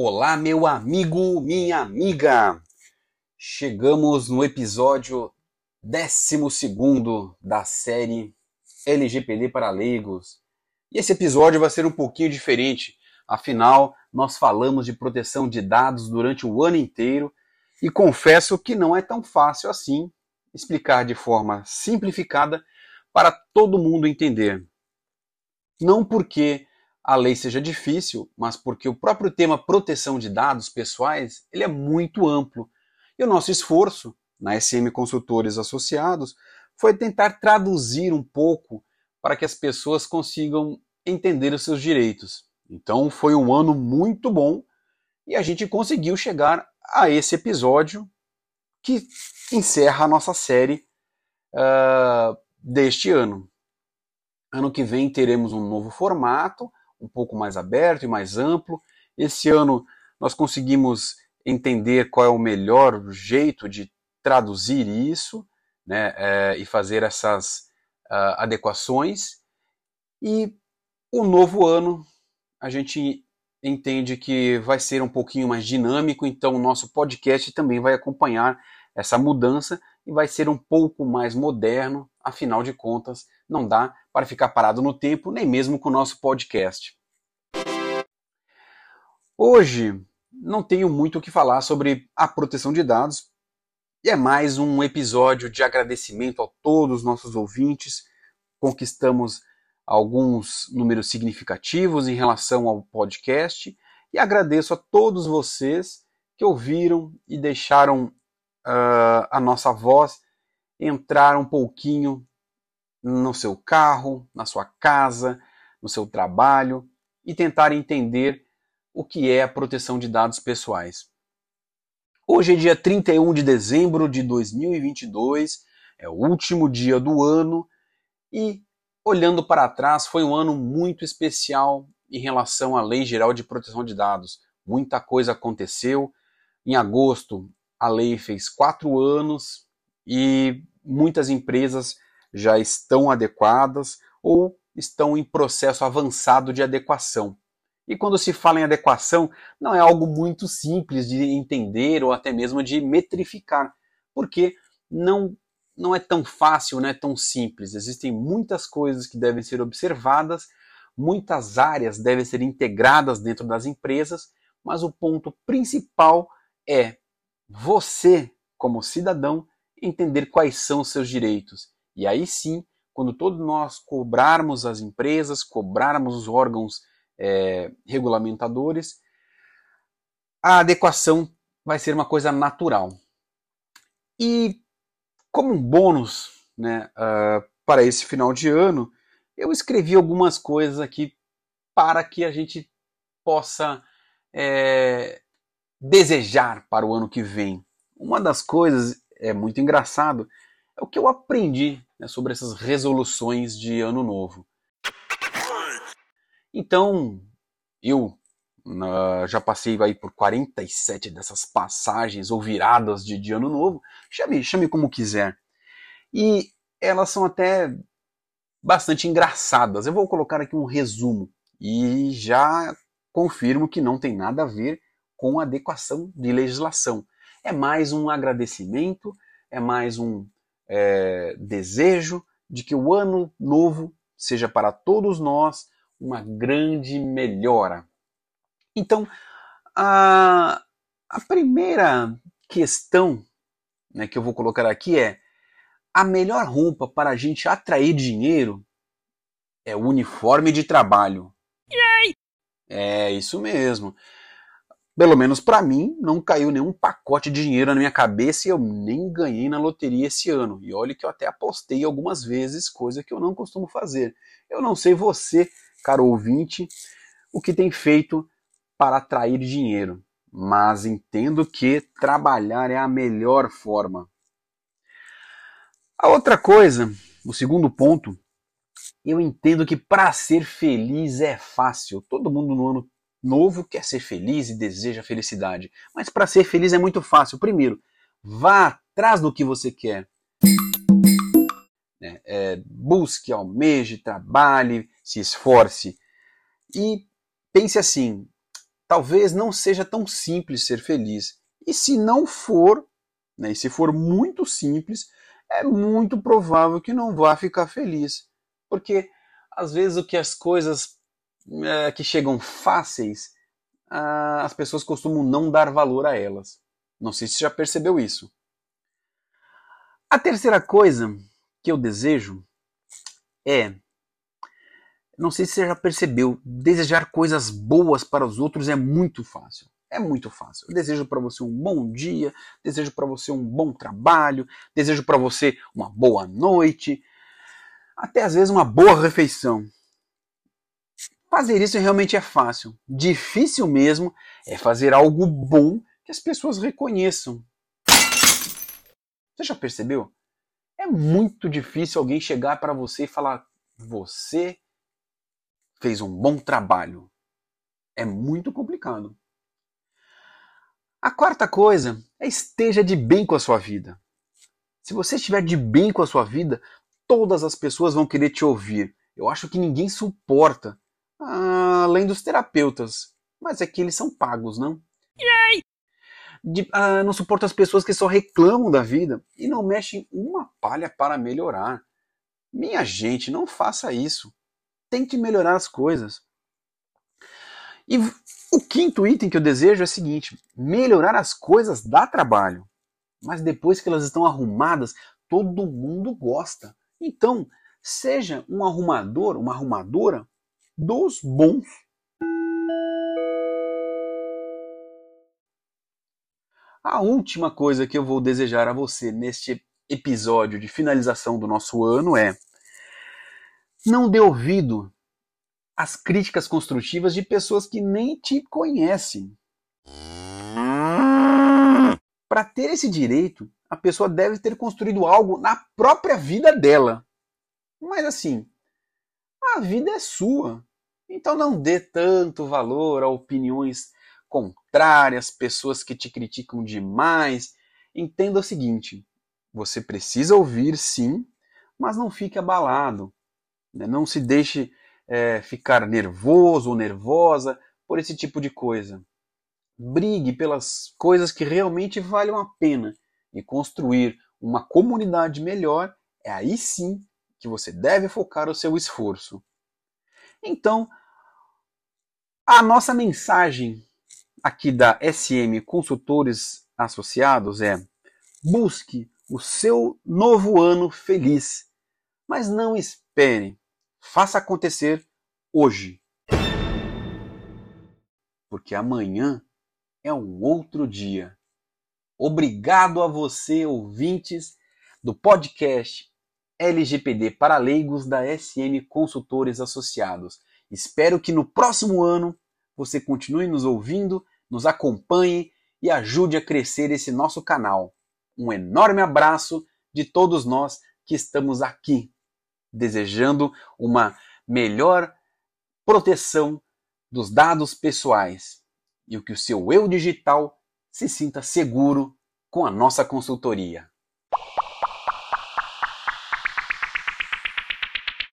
Olá, meu amigo, minha amiga! Chegamos no episódio 12 da série LGPD para leigos. E esse episódio vai ser um pouquinho diferente, afinal, nós falamos de proteção de dados durante o ano inteiro e confesso que não é tão fácil assim explicar de forma simplificada para todo mundo entender. Não porque a lei seja difícil, mas porque o próprio tema proteção de dados pessoais ele é muito amplo. E o nosso esforço, na SM Consultores Associados, foi tentar traduzir um pouco para que as pessoas consigam entender os seus direitos. Então foi um ano muito bom e a gente conseguiu chegar a esse episódio que encerra a nossa série uh, deste ano. Ano que vem teremos um novo formato, um pouco mais aberto e mais amplo. Esse ano nós conseguimos entender qual é o melhor jeito de traduzir isso né, é, e fazer essas uh, adequações. E o novo ano a gente entende que vai ser um pouquinho mais dinâmico, então o nosso podcast também vai acompanhar essa mudança e vai ser um pouco mais moderno, afinal de contas, não dá para ficar parado no tempo, nem mesmo com o nosso podcast. Hoje não tenho muito o que falar sobre a proteção de dados, e é mais um episódio de agradecimento a todos os nossos ouvintes. Conquistamos alguns números significativos em relação ao podcast e agradeço a todos vocês que ouviram e deixaram uh, a nossa voz entrar um pouquinho no seu carro, na sua casa, no seu trabalho e tentar entender o que é a proteção de dados pessoais. Hoje é dia 31 de dezembro de 2022, é o último dia do ano e, olhando para trás, foi um ano muito especial em relação à Lei Geral de Proteção de Dados. Muita coisa aconteceu. Em agosto, a lei fez quatro anos e muitas empresas já estão adequadas ou estão em processo avançado de adequação. E quando se fala em adequação, não é algo muito simples de entender ou até mesmo de metrificar, porque não, não é tão fácil, não é tão simples. Existem muitas coisas que devem ser observadas, muitas áreas devem ser integradas dentro das empresas, mas o ponto principal é você, como cidadão, entender quais são os seus direitos e aí sim, quando todos nós cobrarmos as empresas, cobrarmos os órgãos é, regulamentadores, a adequação vai ser uma coisa natural. E como um bônus né, uh, para esse final de ano, eu escrevi algumas coisas aqui para que a gente possa é, desejar para o ano que vem. Uma das coisas é muito engraçado é o que eu aprendi né, sobre essas resoluções de ano novo. Então, eu já passei aí por 47 dessas passagens ou viradas de, de ano novo, chame, chame como quiser. E elas são até bastante engraçadas. Eu vou colocar aqui um resumo e já confirmo que não tem nada a ver com adequação de legislação. É mais um agradecimento, é mais um é, desejo de que o ano novo seja para todos nós uma grande melhora. Então, a, a primeira questão né, que eu vou colocar aqui é: a melhor roupa para a gente atrair dinheiro é o uniforme de trabalho. Yay! É isso mesmo pelo menos para mim, não caiu nenhum pacote de dinheiro na minha cabeça e eu nem ganhei na loteria esse ano. E olha que eu até apostei algumas vezes, coisa que eu não costumo fazer. Eu não sei você, caro ouvinte, o que tem feito para atrair dinheiro, mas entendo que trabalhar é a melhor forma. A outra coisa, o segundo ponto, eu entendo que para ser feliz é fácil. Todo mundo no ano novo quer ser feliz e deseja felicidade. Mas para ser feliz é muito fácil. Primeiro, vá atrás do que você quer. É, é, busque, almeje, trabalhe, se esforce. E pense assim: talvez não seja tão simples ser feliz. E se não for, né, e se for muito simples, é muito provável que não vá ficar feliz. Porque às vezes o que as coisas é, que chegam fáceis, as pessoas costumam não dar valor a elas. Não sei se você já percebeu isso. A terceira coisa que eu desejo é não sei se você já percebeu, desejar coisas boas para os outros é muito fácil. É muito fácil. Eu desejo para você um bom dia, desejo para você um bom trabalho, desejo para você uma boa noite, até às vezes uma boa refeição. Fazer isso realmente é fácil. Difícil mesmo é fazer algo bom que as pessoas reconheçam. Você já percebeu? É muito difícil alguém chegar para você e falar: Você fez um bom trabalho. É muito complicado. A quarta coisa é esteja de bem com a sua vida. Se você estiver de bem com a sua vida, todas as pessoas vão querer te ouvir. Eu acho que ninguém suporta, além dos terapeutas. Mas é que eles são pagos, não? Yay! De, ah, não suporta as pessoas que só reclamam da vida e não mexem uma palha para melhorar. Minha gente, não faça isso tente melhorar as coisas. E o quinto item que eu desejo é o seguinte: melhorar as coisas dá trabalho, mas depois que elas estão arrumadas, todo mundo gosta. Então, seja um arrumador, uma arrumadora dos bons. A última coisa que eu vou desejar a você neste episódio de finalização do nosso ano é não dê ouvido às críticas construtivas de pessoas que nem te conhecem. Para ter esse direito, a pessoa deve ter construído algo na própria vida dela. Mas assim, a vida é sua. Então não dê tanto valor a opiniões contrárias, pessoas que te criticam demais. Entenda o seguinte: você precisa ouvir sim, mas não fique abalado. Né? Não se deixe é, ficar nervoso ou nervosa por esse tipo de coisa. Brigue pelas coisas que realmente valham a pena e construir uma comunidade melhor é aí sim que você deve focar o seu esforço. Então, a nossa mensagem aqui da SM Consultores Associados é: busque o seu novo ano feliz, mas não espere Faça acontecer hoje. Porque amanhã é um outro dia. Obrigado a você, ouvintes do podcast LGPD para leigos da SM Consultores Associados. Espero que no próximo ano você continue nos ouvindo, nos acompanhe e ajude a crescer esse nosso canal. Um enorme abraço de todos nós que estamos aqui desejando uma melhor proteção dos dados pessoais e o que o seu eu digital se sinta seguro com a nossa consultoria.